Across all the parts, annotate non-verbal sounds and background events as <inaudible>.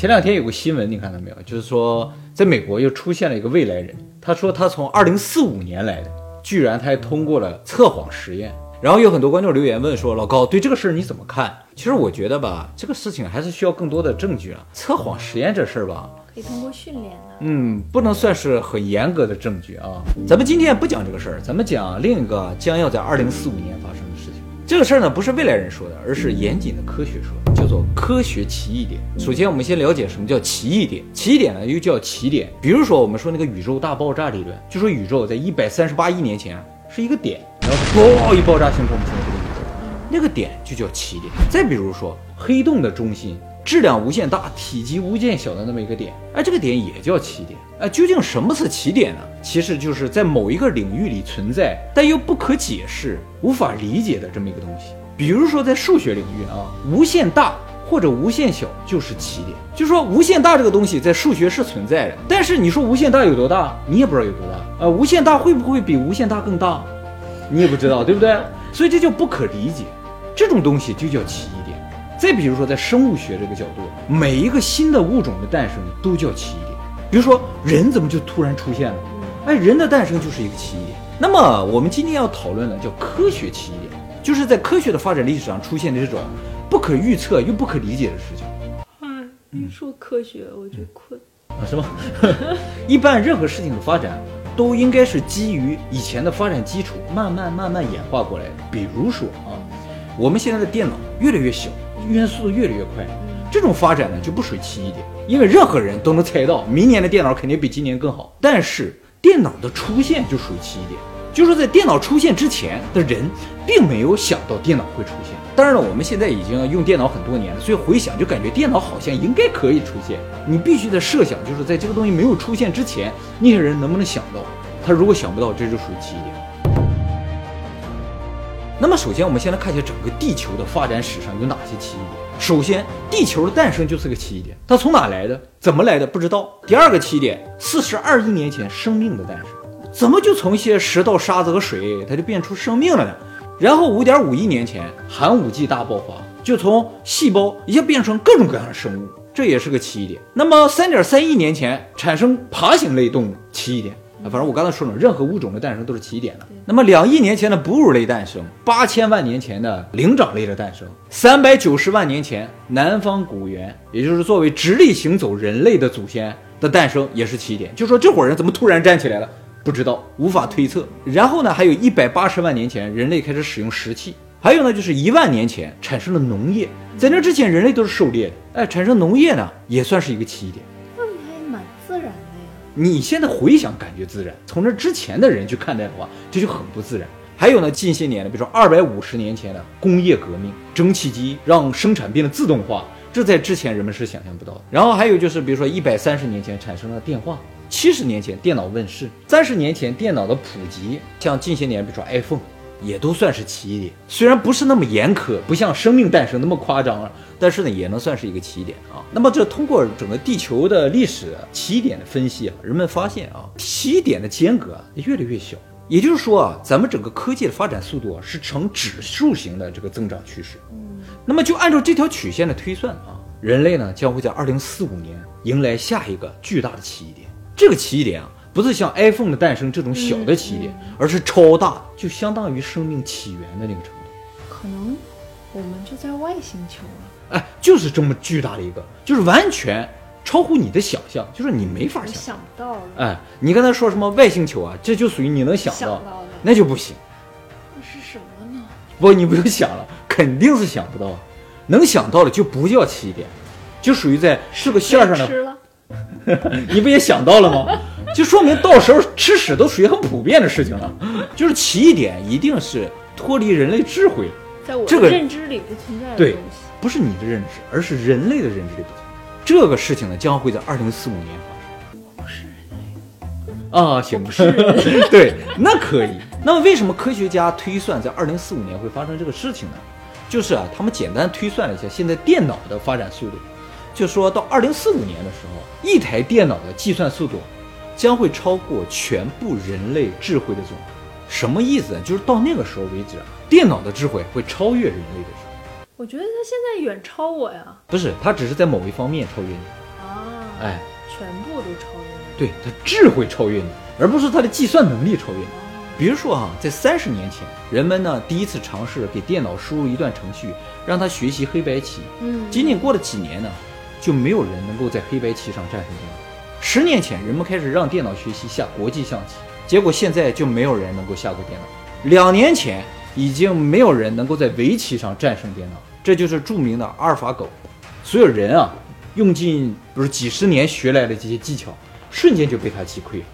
前两天有个新闻，你看到没有？就是说，在美国又出现了一个未来人，他说他从二零四五年来的，居然他还通过了测谎实验。然后有很多观众留言问说：“老高，对这个事儿你怎么看？”其实我觉得吧，这个事情还是需要更多的证据啊。测谎实验这事儿吧，可以通过训练的。嗯，不能算是很严格的证据啊。咱们今天不讲这个事儿，咱们讲另一个将要在二零四五年发生的事情。这个事儿呢，不是未来人说的，而是严谨的科学说，叫做科学奇异点。首先，我们先了解什么叫奇异点。奇异点呢，又叫奇点。比如说，我们说那个宇宙大爆炸理论，就说宇宙在一百三十八亿年前是一个点，然后嘣一爆炸形成我们现在这个宇宙，那个点就叫奇点。再比如说，黑洞的中心质量无限大、体积无限小的那么一个点，哎，这个点也叫奇点。哎，究竟什么是奇点呢？其实就是在某一个领域里存在，但又不可解释、无法理解的这么一个东西。比如说在数学领域啊，无限大或者无限小就是起点。就说无限大这个东西在数学是存在的，但是你说无限大有多大，你也不知道有多大。呃，无限大会不会比无限大更大，你也不知道，对不对？所以这就不可理解，这种东西就叫奇异点。再比如说在生物学这个角度，每一个新的物种的诞生都叫奇异点。比如说人怎么就突然出现了？哎，人的诞生就是一个奇异点。那么我们今天要讨论的叫科学奇异点，就是在科学的发展历史上出现的这种不可预测又不可理解的事情。哎，一说科学我就困。啊，是吗？<laughs> 一般任何事情的发展都应该是基于以前的发展基础，慢慢慢慢演化过来的。比如说啊，我们现在的电脑越来越小，运算速度越来越快，这种发展呢就不属于奇异点，因为任何人都能猜到明年的电脑肯定比今年更好。但是电脑的出现就属于奇异点，就是说在电脑出现之前的人并没有想到电脑会出现。当然了，我们现在已经用电脑很多年了，所以回想就感觉电脑好像应该可以出现。你必须得设想，就是在这个东西没有出现之前，那些人能不能想到？他如果想不到，这就属于奇异点。那么首先，我们先来看一下整个地球的发展史上有哪些奇异点。首先，地球的诞生就是个奇异点，它从哪来的？怎么来的？不知道。第二个奇点，四十二亿年前生命的诞生，怎么就从一些石头、沙子和水，它就变出生命了呢？然后五点五亿年前，寒武纪大爆发，就从细胞一下变成各种各样的生物，这也是个奇异点。那么三点三亿年前产生爬行类动物，奇异点啊。反正我刚才说了，任何物种的诞生都是奇异点的。那么两亿年前的哺乳类诞生，八千万年前的灵长类的诞生，三百九十万年前南方古猿，也就是作为直立行走人类的祖先的诞生，也是奇异点。就说这伙人怎么突然站起来了？不知道，无法推测。然后呢，还有一百八十万年前，人类开始使用石器。还有呢，就是一万年前产生了农业。在那之前，人类都是狩猎的。哎，产生农业呢，也算是一个奇异点。那还蛮自然的呀。你现在回想，感觉自然；从这之前的人去看待的话，这就很不自然。还有呢，近些年的，比如说二百五十年前的工业革命，蒸汽机让生产变得自动化，这在之前人们是想象不到的。然后还有就是，比如说一百三十年前产生了电话。七十年前电脑问世，三十年前电脑的普及，像近些年比如说 iPhone，也都算是起点。虽然不是那么严苛，不像生命诞生那么夸张了，但是呢，也能算是一个起点啊。那么这通过整个地球的历史起点的分析啊，人们发现啊，起点的间隔啊越来越小。也就是说啊，咱们整个科技的发展速度啊是呈指数型的这个增长趋势。嗯，那么就按照这条曲线的推算啊，人类呢将会在二零四五年迎来下一个巨大的起点。这个奇异点啊，不是像 iPhone 的诞生这种小的奇异点，而是超大，就相当于生命起源的那个程度。可能我们就在外星球了。哎，就是这么巨大的一个，就是完全超乎你的想象，就是你没法想。想不到了。哎，你刚才说什么外星球啊？这就属于你能想到，那就不行。那是什么呢？不，你不用想了，肯定是想不到。能想到的就不叫奇异点，就属于在是个线上的。<laughs> 你不也想到了吗？就说明到时候吃屎都属于很普遍的事情了。就是奇异点一定是脱离人类智慧，在我的认知里不存在的对，不是你的认知，而是人类的认知里不存在。这个事情呢，将会在二零四五年发生。我不是人类啊，行，不是 <laughs> 对，那可以。那么为什么科学家推算在二零四五年会发生这个事情呢？就是啊，他们简单推算了一下现在电脑的发展速度。就说到二零四五年的时候，一台电脑的计算速度将会超过全部人类智慧的总和。什么意思呢？就是到那个时候为止，电脑的智慧会超越人类的智慧。我觉得它现在远超我呀。不是，它只是在某一方面超越你啊。哎，全部都超越你。对，它智慧超越你，而不是它的计算能力超越你。比如说啊，在三十年前，人们呢第一次尝试给电脑输入一段程序，让它学习黑白棋。嗯，仅仅过了几年呢，就没有人能够在黑白棋上战胜电脑。十年前，人们开始让电脑学习下国际象棋，结果现在就没有人能够下过电脑。两年前，已经没有人能够在围棋上战胜电脑，这就是著名的阿尔法狗。所有人啊，用尽不是几十年学来的这些技巧，瞬间就被他击溃了。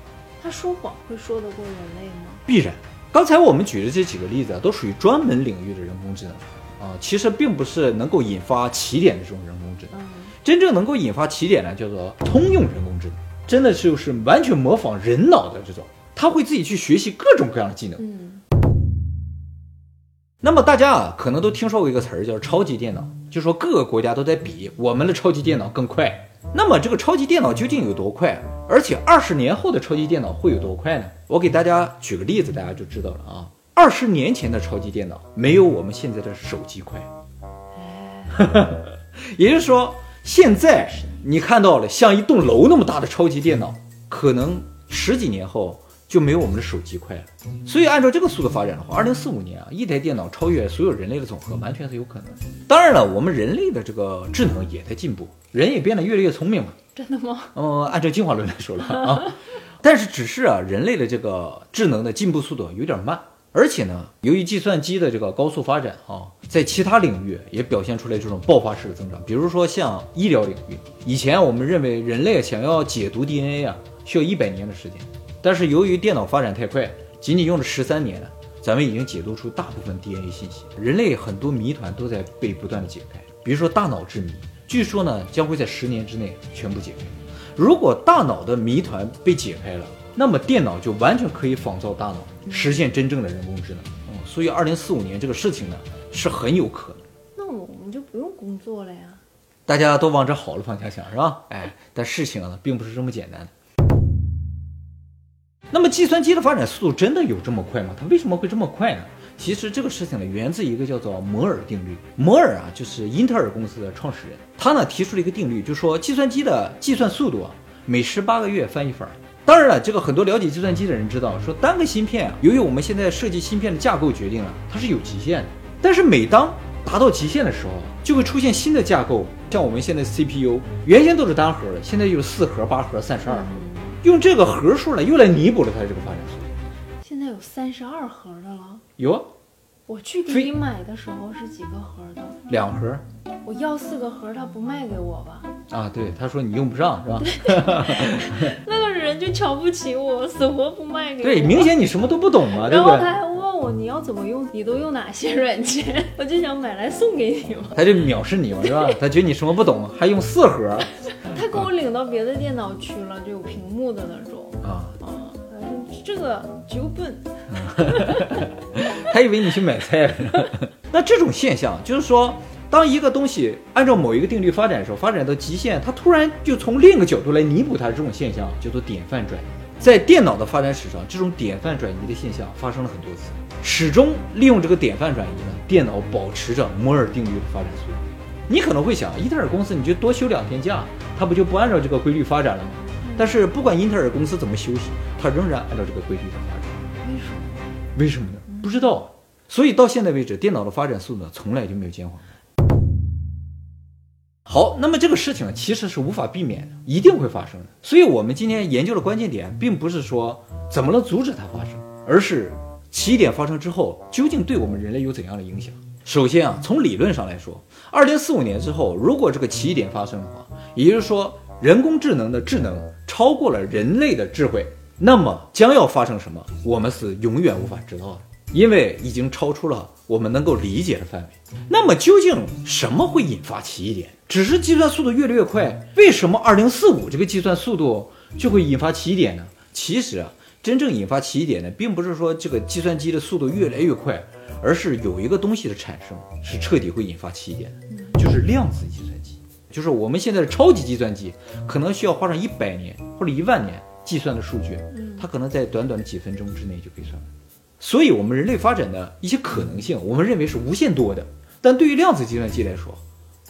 他说谎会说得过人类吗？必然。刚才我们举的这几个例子啊，都属于专门领域的人工智能啊，其实并不是能够引发起点的这种人工智能。嗯，真正能够引发起点呢，叫做通用人工智能，真的就是完全模仿人脑的这种，它会自己去学习各种各样的技能。嗯，那么大家啊，可能都听说过一个词儿叫超级电脑，就说各个国家都在比我们的超级电脑更快。那么这个超级电脑究竟有多快？而且二十年后的超级电脑会有多快呢？我给大家举个例子，大家就知道了啊。二十年前的超级电脑没有我们现在的手机快，<laughs> 也就是说，现在你看到了像一栋楼那么大的超级电脑，可能十几年后就没有我们的手机快了。所以按照这个速度发展的话，二零四五年啊，一台电脑超越所有人类的总和，完全是有可能的。当然了，我们人类的这个智能也在进步，人也变得越来越聪明嘛。真的吗？嗯，按照进化论来说了啊，但是只是啊，人类的这个智能的进步速度有点慢，而且呢，由于计算机的这个高速发展啊，在其他领域也表现出来这种爆发式的增长。比如说像医疗领域，以前我们认为人类想要解读 DNA 啊，需要一百年的时间，但是由于电脑发展太快，仅仅用了十三年，咱们已经解读出大部分 DNA 信息。人类很多谜团都在被不断的解开，比如说大脑之谜。据说呢，将会在十年之内全部解开。如果大脑的谜团被解开了，那么电脑就完全可以仿造大脑，实现真正的人工智能。嗯，所以二零四五年这个事情呢，是很有可能。那我们就不用工作了呀？大家都往这好的方向想，是吧？哎，但事情呢，并不是这么简单的。那么，计算机的发展速度真的有这么快吗？它为什么会这么快呢？其实这个事情呢，源自一个叫做摩尔定律。摩尔啊，就是英特尔公司的创始人，他呢提出了一个定律，就说计算机的计算速度啊，每十八个月翻一番。当然了，这个很多了解计算机的人知道，说单个芯片啊，由于我们现在设计芯片的架构决定了，它是有极限的。但是每当达到极限的时候，就会出现新的架构，像我们现在 CPU，原先都是单核的，现在有四核、八核、三十二核，用这个核数呢，又来弥补了它这个发展速度。现在有三十二核的了。有啊，我去给非你买的时候是几个核的？两核我要四个盒，他不卖给我吧？啊，对，他说你用不上是吧？<laughs> 那个人就瞧不起我，死活不卖给我。对，明显你什么都不懂嘛，对不对？然后他还问我你要怎么用，你都用哪些软件？<laughs> 我就想买来送给你嘛。他就藐视你嘛，是吧？<laughs> 他觉得你什么不懂，还用四盒他给我领到别的电脑去了，就有屏幕的那种啊，啊。这个就笨，他以为你去买菜了。那这种现象就是说，当一个东西按照某一个定律发展的时候，发展到极限，它突然就从另一个角度来弥补它，这种现象叫做典范转移。在电脑的发展史上，这种典范转移的现象发生了很多次，始终利用这个典范转移呢，电脑保持着摩尔定律的发展速度。你可能会想，英特尔公司你就多休两天假，它不就不按照这个规律发展了吗？但是不管英特尔公司怎么休息，它仍然按照这个规律在发展。为什么？为什么呢？不知道。所以到现在为止，电脑的发展速度呢，从来就没有减缓。好，那么这个事情，其实是无法避免的，一定会发生的。所以我们今天研究的关键点，并不是说怎么能阻止它发生，而是起点发生之后，究竟对我们人类有怎样的影响。首先啊，从理论上来说，二零四五年之后，如果这个起点发生的话，也就是说，人工智能的智能超过了人类的智慧，那么将要发生什么，我们是永远无法知道的，因为已经超出了我们能够理解的范围。那么究竟什么会引发起点？只是计算速度越来越快，为什么二零四五这个计算速度就会引发起点呢？其实啊，真正引发起点呢，并不是说这个计算机的速度越来越快，而是有一个东西的产生是彻底会引发起点的，就是量子计算机。就是我们现在的超级计算机，可能需要花上一百年或者一万年计算的数据，它可能在短短的几分钟之内就可以算完。所以，我们人类发展的一些可能性，我们认为是无限多的，但对于量子计算机来说，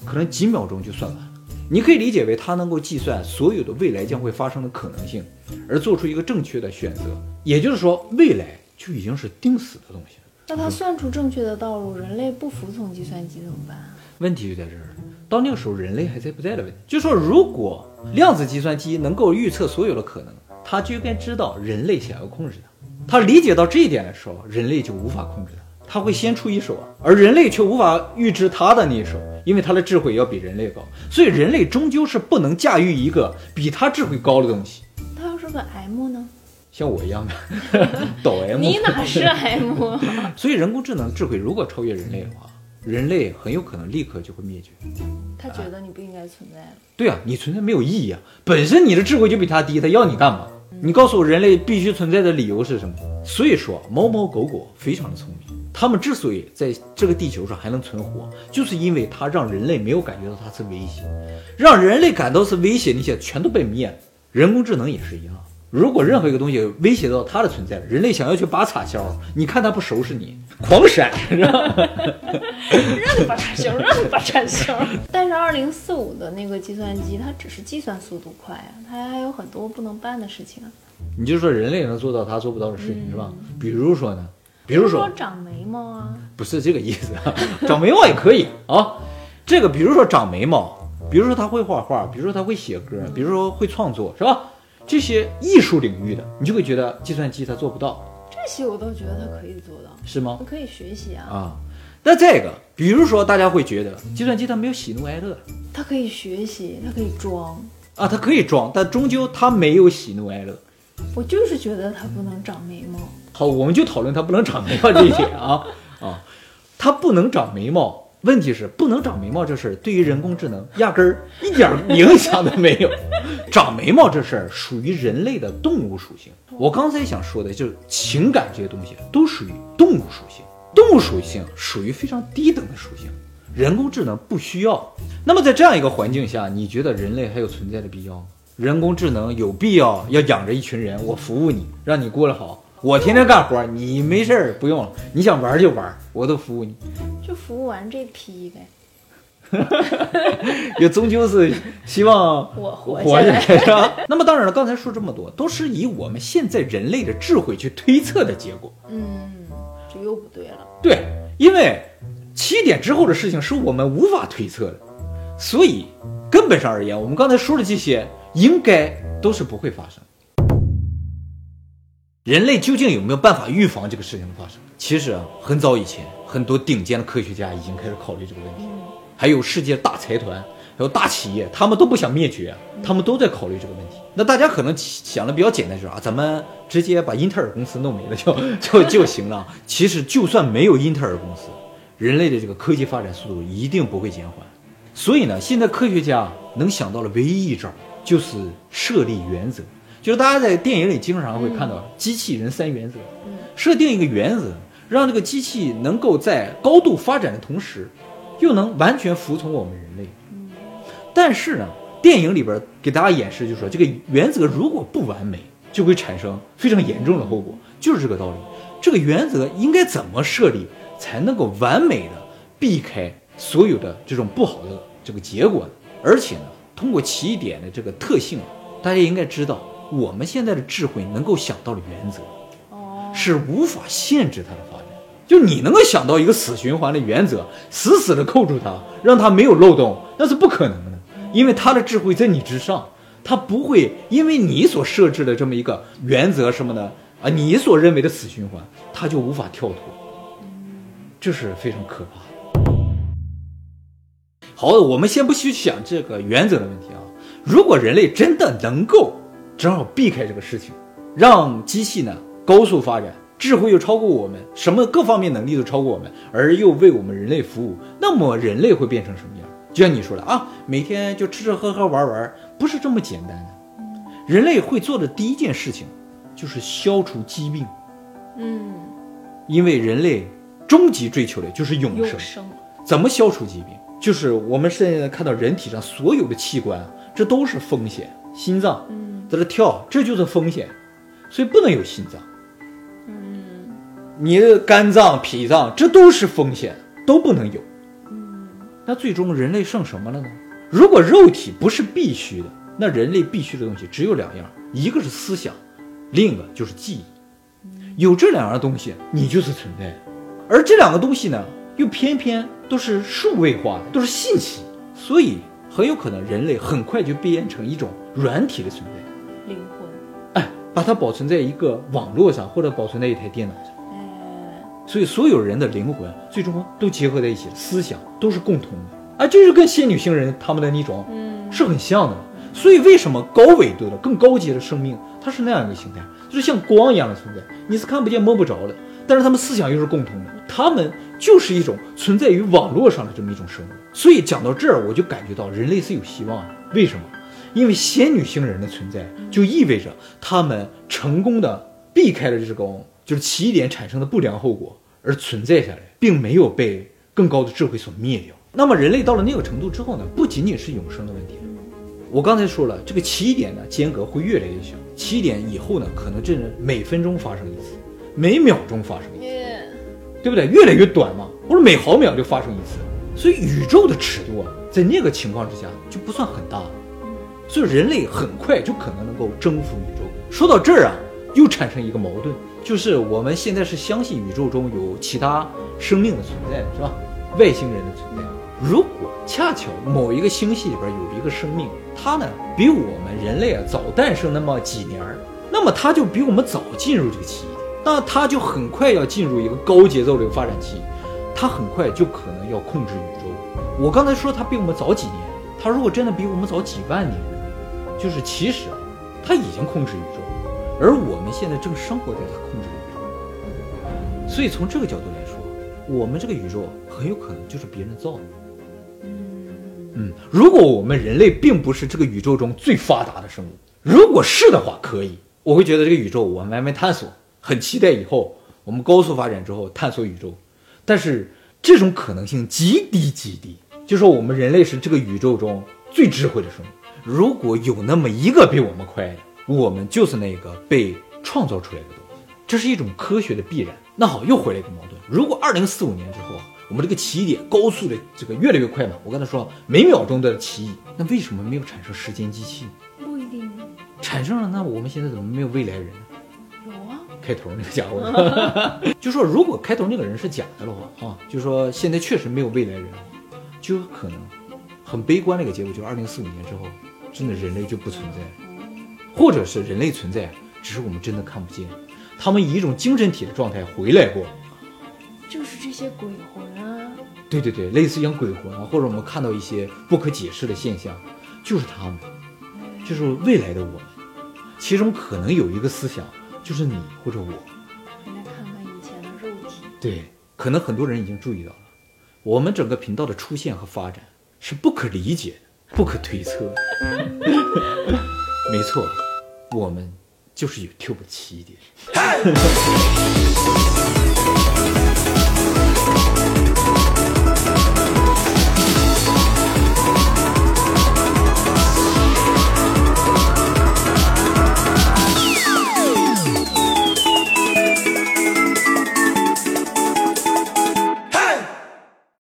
可能几秒钟就算完了。你可以理解为它能够计算所有的未来将会发生的可能性，而做出一个正确的选择。也就是说，未来就已经是定死的东西了。那它算出正确的道路，人类不服从计算机怎么办？问题就在这儿了。到那个时候，人类还在不在的问题，就说如果量子计算机能够预测所有的可能，它就应该知道人类想要控制它。它理解到这一点的时候，人类就无法控制他。他会先出一手啊，而人类却无法预知他的那一手，因为他的智慧要比人类高，所以人类终究是不能驾驭一个比他智慧高的东西。他要是个 M 呢？像我一样的 <laughs> 抖 M，你哪是 M？所以人工智能智慧如果超越人类的话，人类很有可能立刻就会灭绝。他觉得你不应该存在了。对啊，你存在没有意义啊，本身你的智慧就比他低，他要你干嘛？你告诉我，人类必须存在的理由是什么？所以说，猫猫狗狗非常的聪明。它们之所以在这个地球上还能存活，就是因为它让人类没有感觉到它是威胁，让人类感到是威胁，那些全都被灭了。人工智能也是一样，如果任何一个东西威胁到它的存在，人类想要去拔插销，你看它不收拾你，狂闪，是吧？让你拔插销，让你拔插销。<laughs> 但是二零四五的那个计算机，它只是计算速度快啊，它还有很多不能办的事情啊。你就说人类能做到它做不到的事情，是吧？比如说呢？比如说长眉毛啊，不是这个意思，<laughs> 长眉毛也可以啊。这个比如说长眉毛，比如说他会画画，比如说他会写歌，比如说会创作，是吧？这些艺术领域的，你就会觉得计算机它做不到。这些我倒觉得它可以做到，是吗？可以学习啊。啊，那这个，比如说大家会觉得计算机它没有喜怒哀乐，它可以学习，它可以装啊，它可以装，但终究它没有喜怒哀乐。我就是觉得它不能长眉毛。好，我们就讨论它不能长眉毛这一点啊啊，它不能长眉毛，问题是不能长眉毛这事儿对于人工智能 <laughs> 压根儿一点影响都没有。<laughs> 长眉毛这事儿属于人类的动物属性，我刚才想说的就是情感这些东西都属于动物属性，动物属性属于非常低等的属性，人工智能不需要。那么在这样一个环境下，你觉得人类还有存在的必要吗？人工智能有必要要养着一群人，我服务你，让你过得好。我天天干活，你没事儿不用了，你想玩就玩，我都服务你。就服务完这批呗。<laughs> 也终究是希望 <laughs> 我活下来，是吧？<laughs> 那么当然了，刚才说这么多，都是以我们现在人类的智慧去推测的结果。嗯，这又不对了。对，因为七点之后的事情是我们无法推测的，所以根本上而言，我们刚才说的这些应该都是不会发生。人类究竟有没有办法预防这个事情的发生？其实啊，很早以前，很多顶尖的科学家已经开始考虑这个问题，还有世界大财团，还有大企业，他们都不想灭绝，他们都在考虑这个问题。那大家可能想的比较简单，就是啊，咱们直接把英特尔公司弄没了就 <laughs> 就就行了。其实，就算没有英特尔公司，人类的这个科技发展速度一定不会减缓。所以呢，现在科学家能想到的唯一一招，就是设立原则。就是大家在电影里经常会看到机器人三原则，设定一个原则，让这个机器能够在高度发展的同时，又能完全服从我们人类。但是呢，电影里边给大家演示就是说，这个原则如果不完美，就会产生非常严重的后果，就是这个道理。这个原则应该怎么设立，才能够完美的避开所有的这种不好的这个结果呢？而且呢，通过起点的这个特性，大家应该知道。我们现在的智慧能够想到的原则，哦，是无法限制它的发展。就你能够想到一个死循环的原则，死死的扣住它，让它没有漏洞，那是不可能的。因为它的智慧在你之上，它不会因为你所设置的这么一个原则什么的啊，你所认为的死循环，它就无法跳脱。这是非常可怕的。好，我们先不去想这个原则的问题啊。如果人类真的能够，正好避开这个事情，让机器呢高速发展，智慧又超过我们，什么各方面能力都超过我们，而又为我们人类服务，那么人类会变成什么样？就像你说的啊，每天就吃吃喝喝玩玩，不是这么简单的。人类会做的第一件事情，就是消除疾病。嗯，因为人类终极追求的就是永生。永生怎么消除疾病？就是我们现在看到人体上所有的器官啊，这都是风险，心脏。在这跳，这就是风险，所以不能有心脏。嗯，你的肝脏、脾脏，这都是风险，都不能有。嗯，那最终人类剩什么了呢？如果肉体不是必须的，那人类必须的东西只有两样，一个是思想，另一个就是记忆。有这两样东西，你就是存在的。而这两个东西呢，又偏偏都是数位化的，都是信息，所以很有可能人类很快就变成一种软体的存在。把它保存在一个网络上，或者保存在一台电脑上。哎，所以所有人的灵魂最终都结合在一起，思想都是共同的。啊，就是跟仙女星人他们的那种嗯，是很像的。所以为什么高纬度的、更高级的生命，它是那样一个形态，就是像光一样的存在，你是看不见摸不着的，但是他们思想又是共同的，他们就是一种存在于网络上的这么一种生物。所以讲到这儿，我就感觉到人类是有希望的。为什么？因为仙女星人的存在，就意味着他们成功的避开了这种就是起点产生的不良后果，而存在下来，并没有被更高的智慧所灭掉。那么人类到了那个程度之后呢，不仅仅是永生的问题。我刚才说了，这个起点呢间隔会越来越小，起点以后呢，可能真的每分钟发生一次，每秒钟发生一次，对不对？越来越短嘛，或者每毫秒就发生一次。所以宇宙的尺度啊，在那个情况之下就不算很大了。所以人类很快就可能能够征服宇宙。说到这儿啊，又产生一个矛盾，就是我们现在是相信宇宙中有其他生命的存在，是吧？外星人的存在。如果恰巧某一个星系里边有一个生命，它呢比我们人类啊早诞生那么几年，那么它就比我们早进入这个起点，那它就很快要进入一个高节奏的发展期，它很快就可能要控制宇宙。我刚才说它比我们早几年，它如果真的比我们早几万年，就是其实啊，它已经控制宇宙，而我们现在正生活在它控制的宇宙。所以从这个角度来说，我们这个宇宙很有可能就是别人造的。嗯，如果我们人类并不是这个宇宙中最发达的生物，如果是的话，可以，我会觉得这个宇宙我们慢慢探索，很期待以后我们高速发展之后探索宇宙。但是这种可能性极低极低，就说我们人类是这个宇宙中最智慧的生物。如果有那么一个比我们快的，我们就是那个被创造出来的东西，这是一种科学的必然。那好，又回来一个矛盾：如果二零四五年之后，我们这个起点高速的这个越来越快嘛，我刚才说每秒钟的奇异，那为什么没有产生时间机器？不一定产生了，那我们现在怎么没有未来人？有啊，开头那个家伙，就说如果开头那个人是假的的话啊，就说现在确实没有未来人，就有可能很悲观的一个结果，就是二零四五年之后，真的人类就不存在，或者是人类存在，只是我们真的看不见，他们以一种精神体的状态回来过。就是这些鬼魂啊，对对对，类似像鬼魂啊，或者我们看到一些不可解释的现象，就是他们，就是未来的我们，其中可能有一个思想，就是你或者我。回来看看以前的肉体，对，可能很多人已经注意到了，我们整个频道的出现和发展是不可理解的、不可推测。<laughs> 没错我们就是有 q 的起点。<laughs>